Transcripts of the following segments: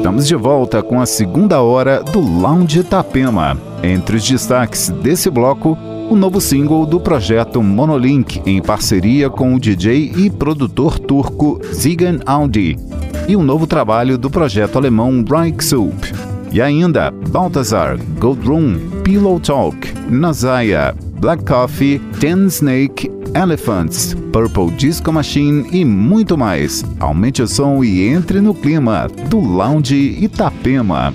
Estamos de volta com a segunda hora do Lounge Itapema. Entre os destaques desse bloco, o novo single do projeto Monolink, em parceria com o DJ e produtor turco Zigan Audi, e o novo trabalho do projeto alemão Reich Soup. E ainda Balthazar, Gold Room, Pillow Talk, Nazaya, Black Coffee, Ten Snake, Elephants, Purple Disco Machine e muito mais. Aumente o som e entre no clima do Lounge Itapema.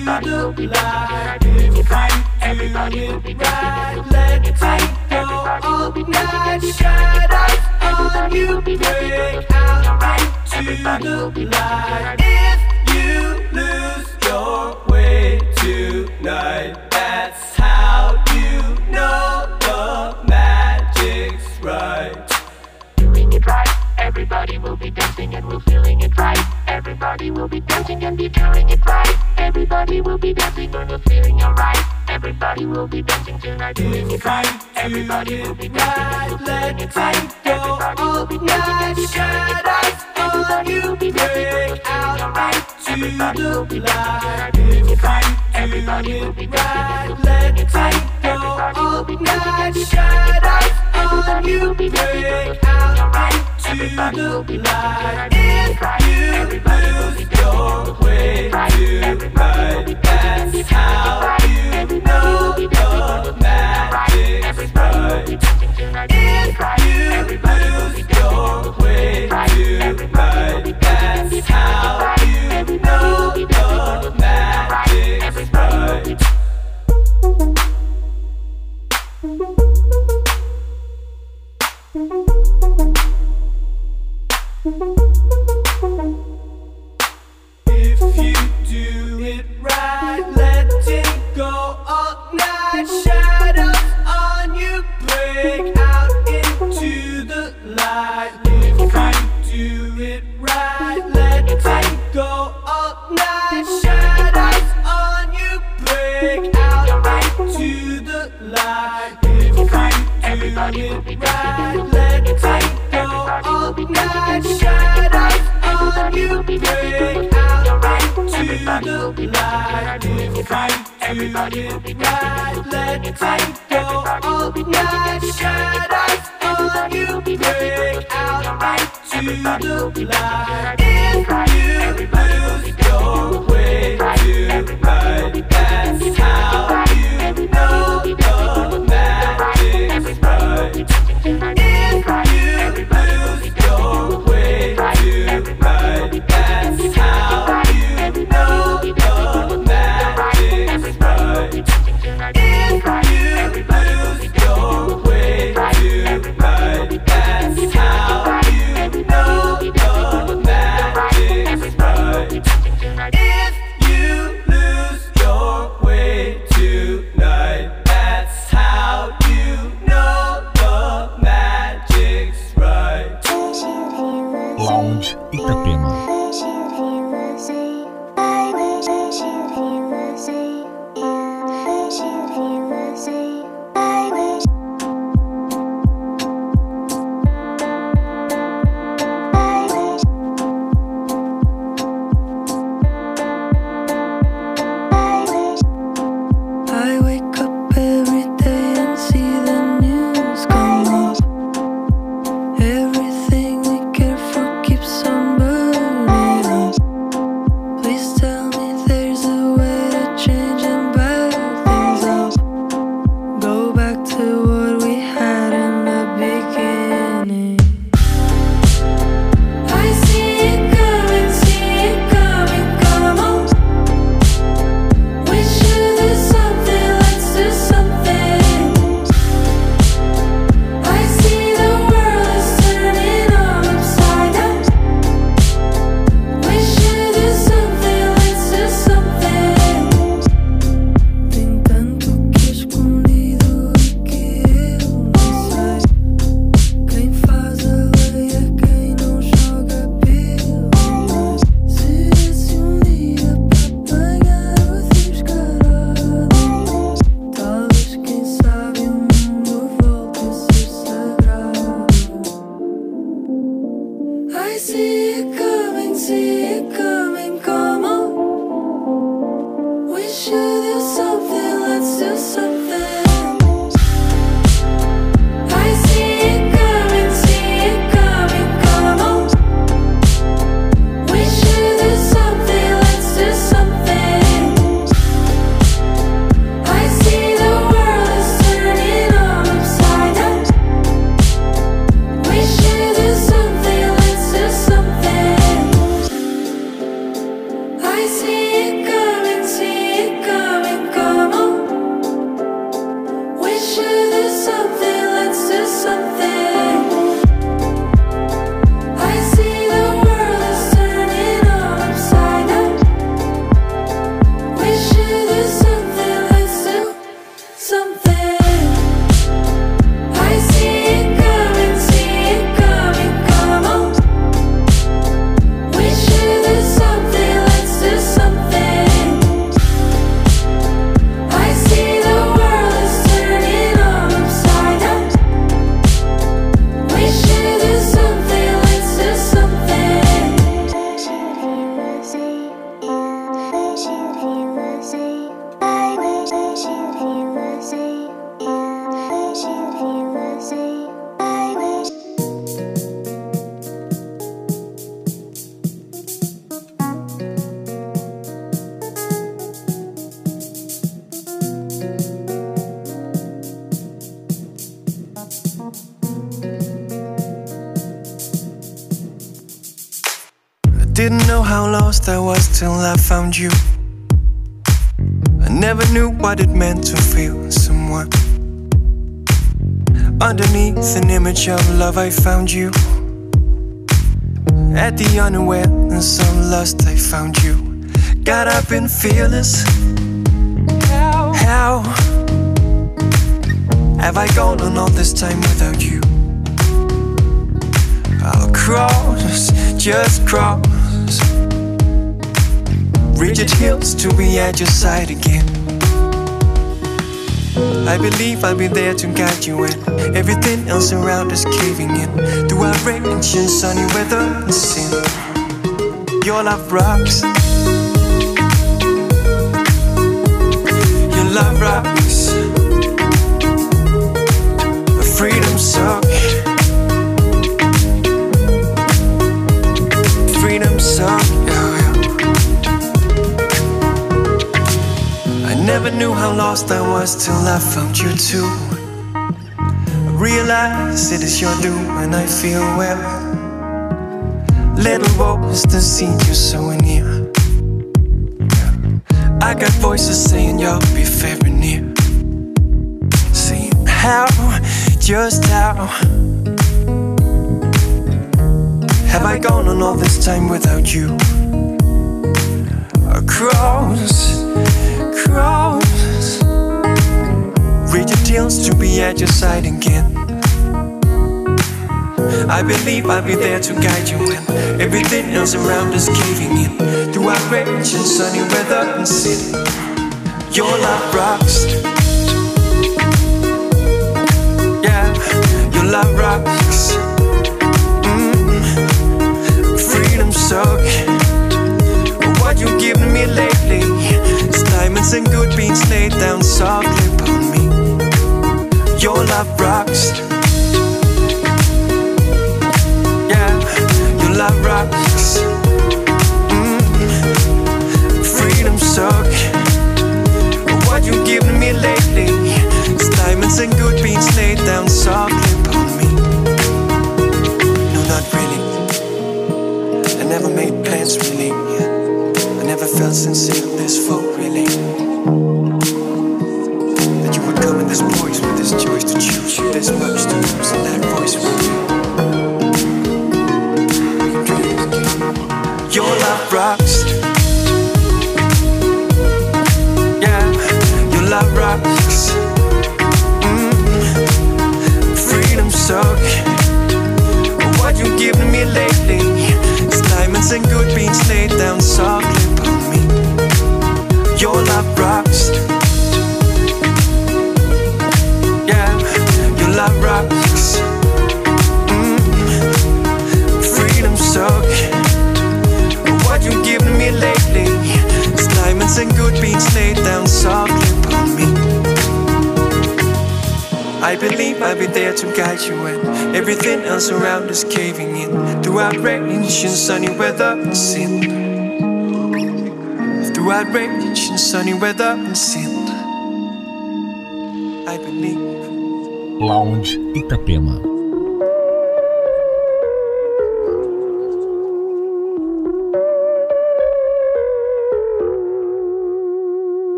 Right. Be dancing and we're feeling alright. Everybody will be dancing. If you lose your way tonight, Everybody will be dancing and we're feeling it right. Everybody will be dancing and be feeling it right. Everybody will be dancing and we're feeling alright. Everybody will be dancing tonight, doing it right. Everybody will be dancing and we're feeling it right. Everybody will be dancing and be feeling it right. Everybody will be dancing and we're feeling alright. Everybody will be doing it right. Everybody will be dancing and we're feeling it right. Everybody will be dancing and be feeling it right. And we're feeling. Everybody tonight, we're feeling alright. Everybody will be dancing tonight, be dancing and we're feeling it right. If you do it right, letting go all night. You into the. If you do it right, on you do it right let it go. Up night shadow on you break out into the light, little kind. do it right, night. Shadows on you break out into the light. You do it right, let it go all night. Shadows on you break out into the light. If you lose your way tonight, that's how you know the magic's right. If you lose that's how I found you. I never knew what it meant to feel someone. Underneath an image of love, I found you. At the unawareness of lust, I found you. Got up and fearless. How? How have I gone on all this time without you? I'll cross, just cross Rigid hills to be at your side again. I believe I'll be there to guide you when everything else around is caving in. Through rain and sunny weather and sin. Your love rocks knew how lost I was till I found you too. I realize it is your doom and I feel well. Little voice that see you so near. I got voices saying you'll be very near. Saying how, just how. Have I gone on all this time without you? Across, cross. Rigid hills to be at your side again. I believe I'll be there to guide you when Everything else around is caving in. Through outrage and sunny weather and sin Your love rocks. Yeah, your love rocks. Mm-hmm. Freedom suck. What you given me lately diamonds and good beans laid down softly upon me. Your love rocks. Sunny weather and sin. I believe. Lounge Itapema.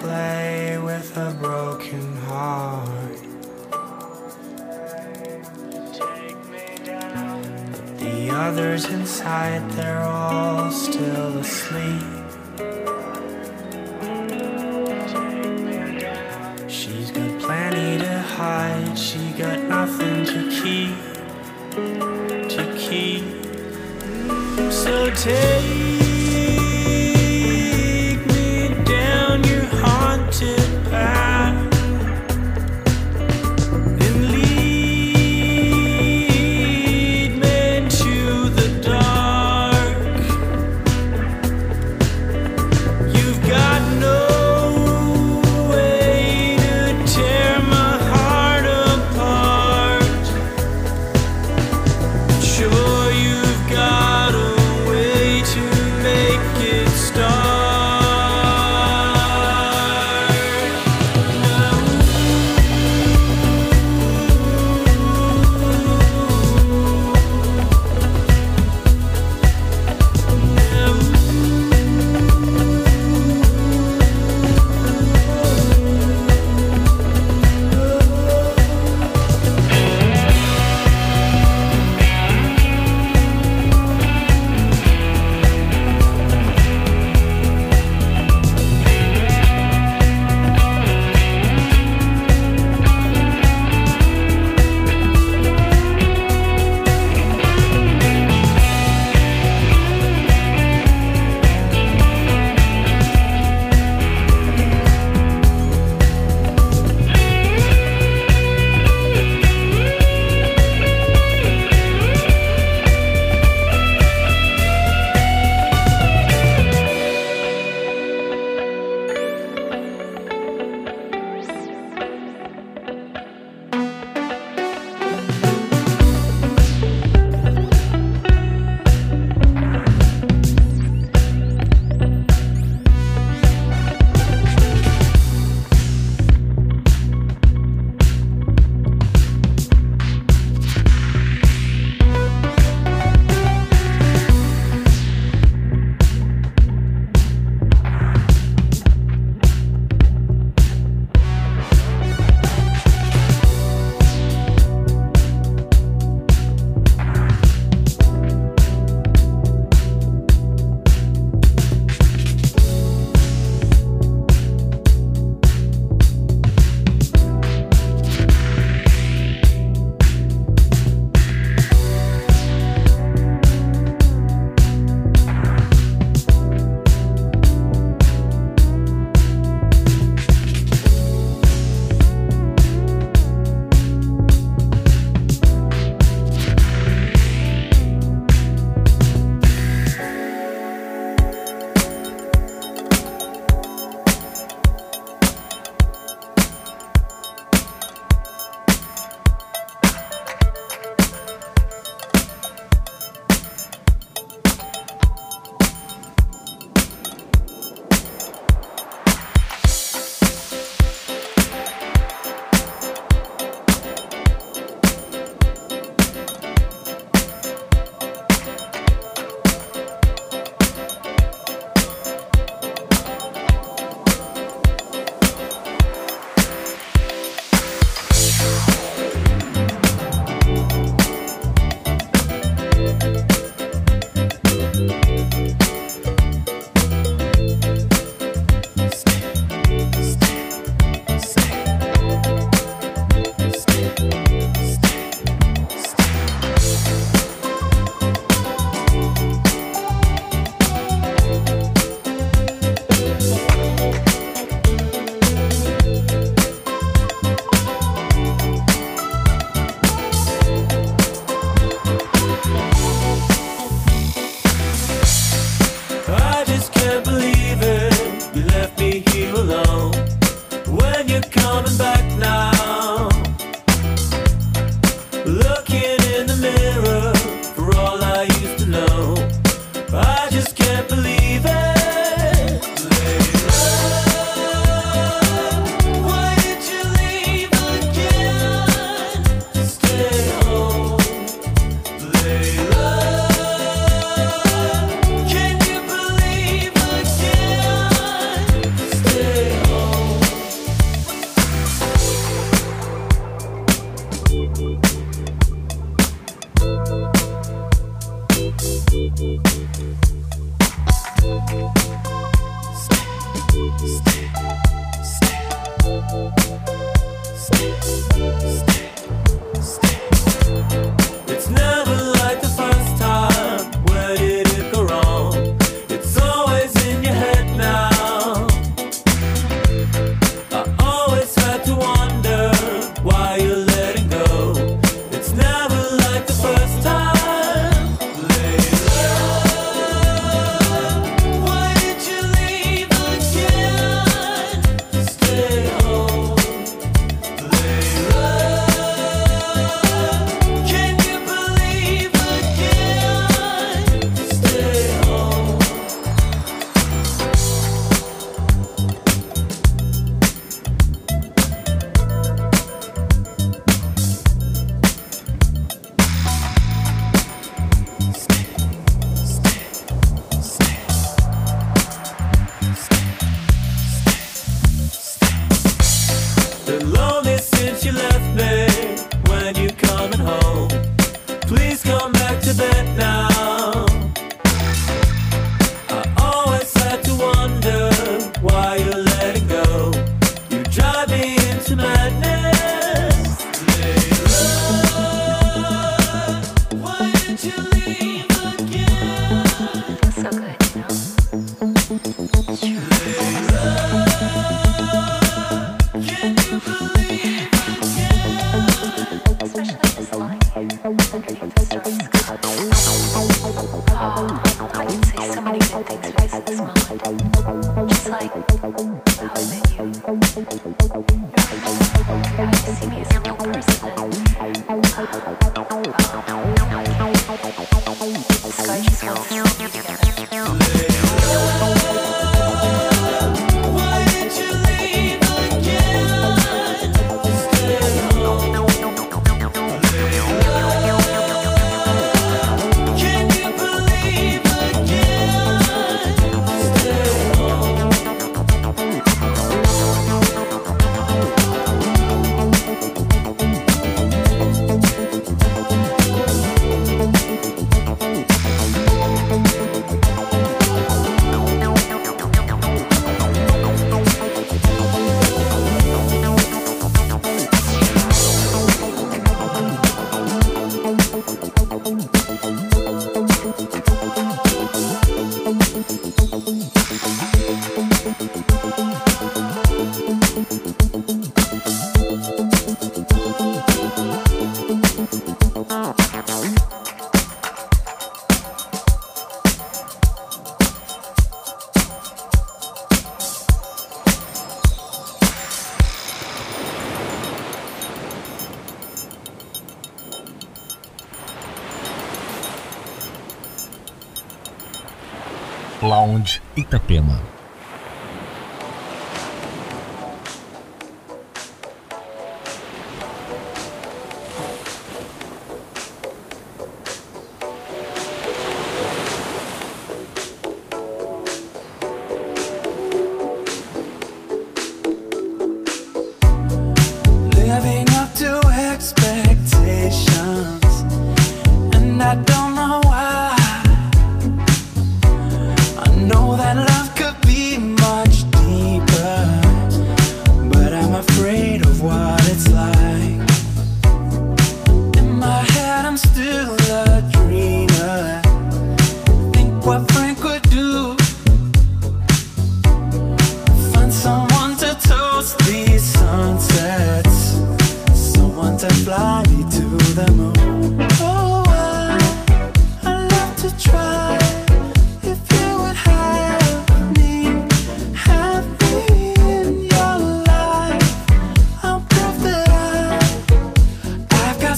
play with a broken heart. The others inside, they're all still asleep.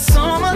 summer.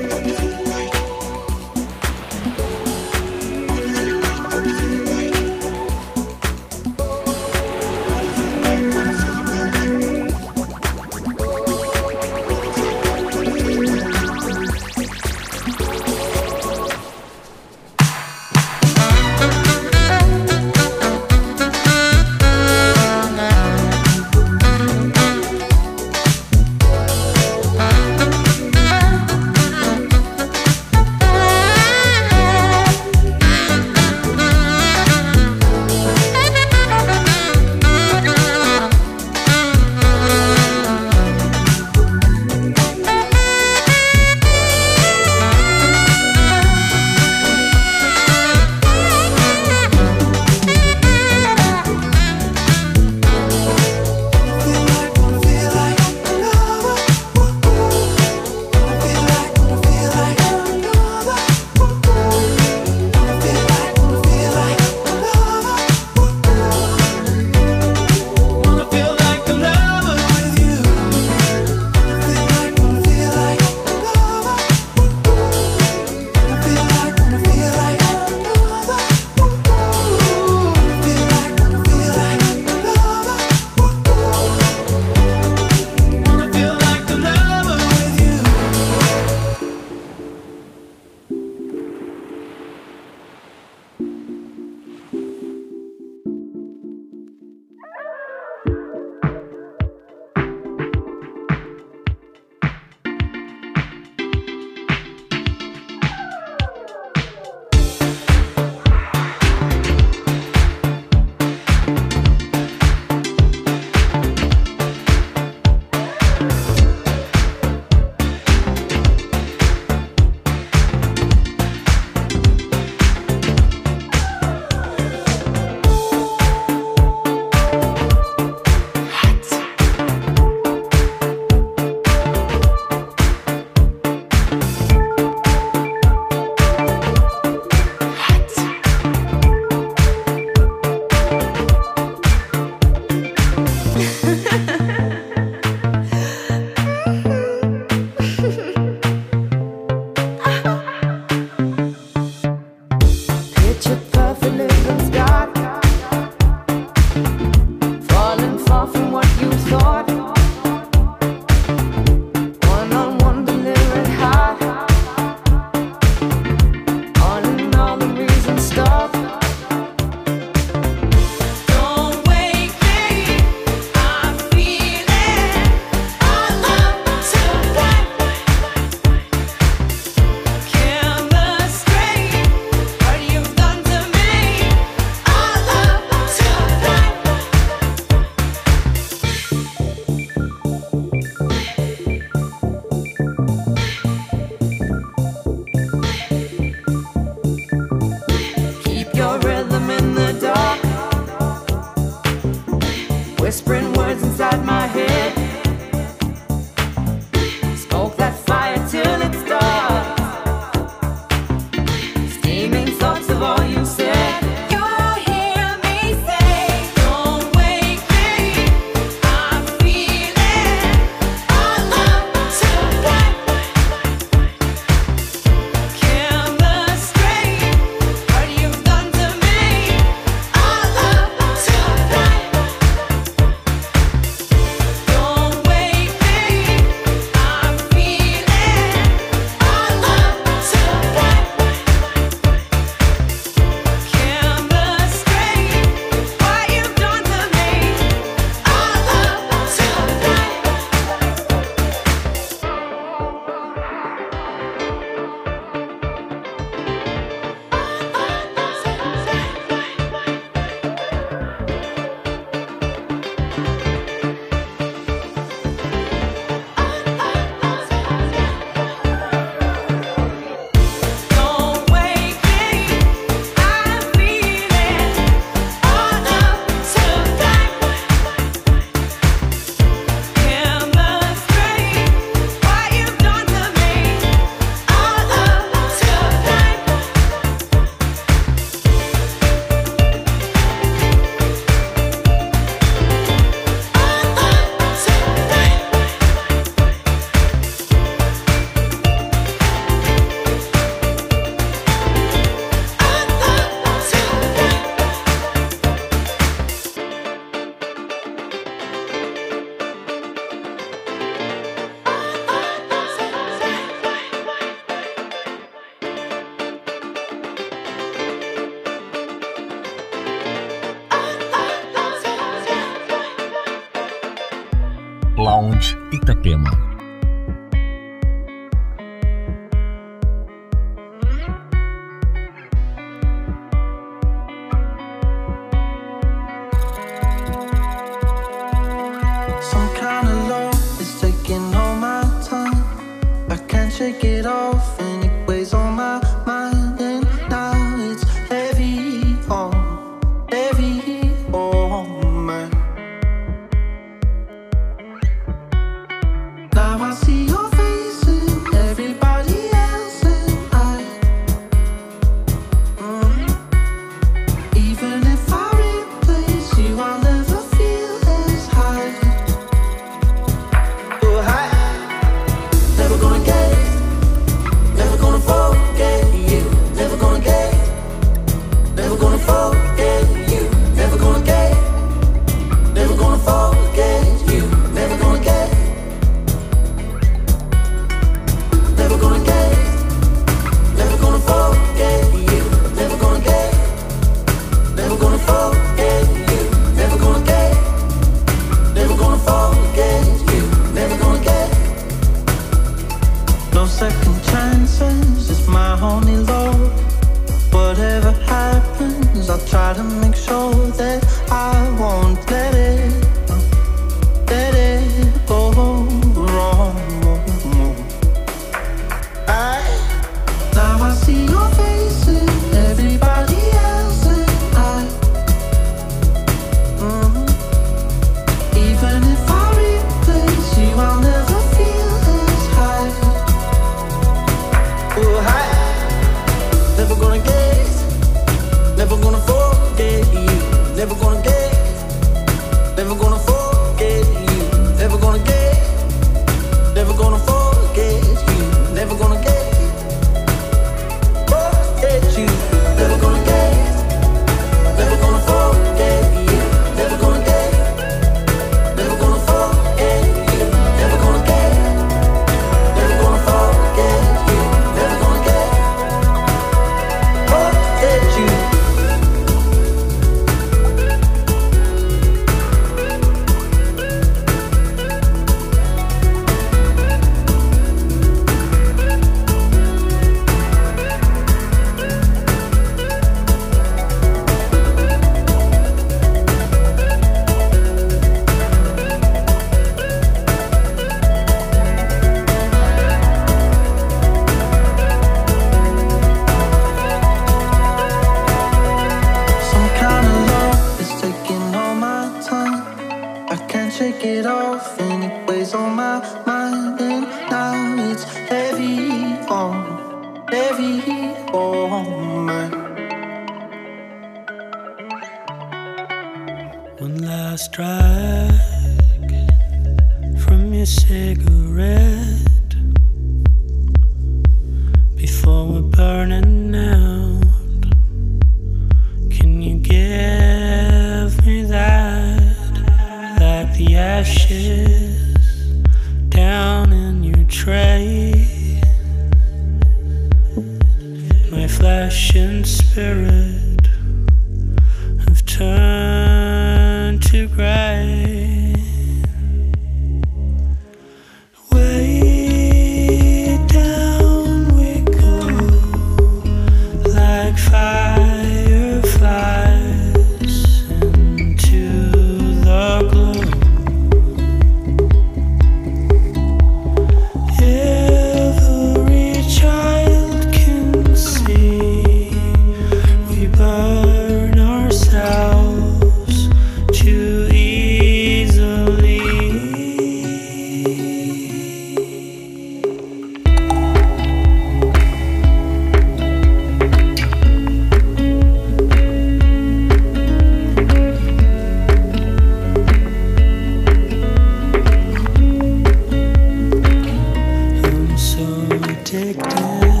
down.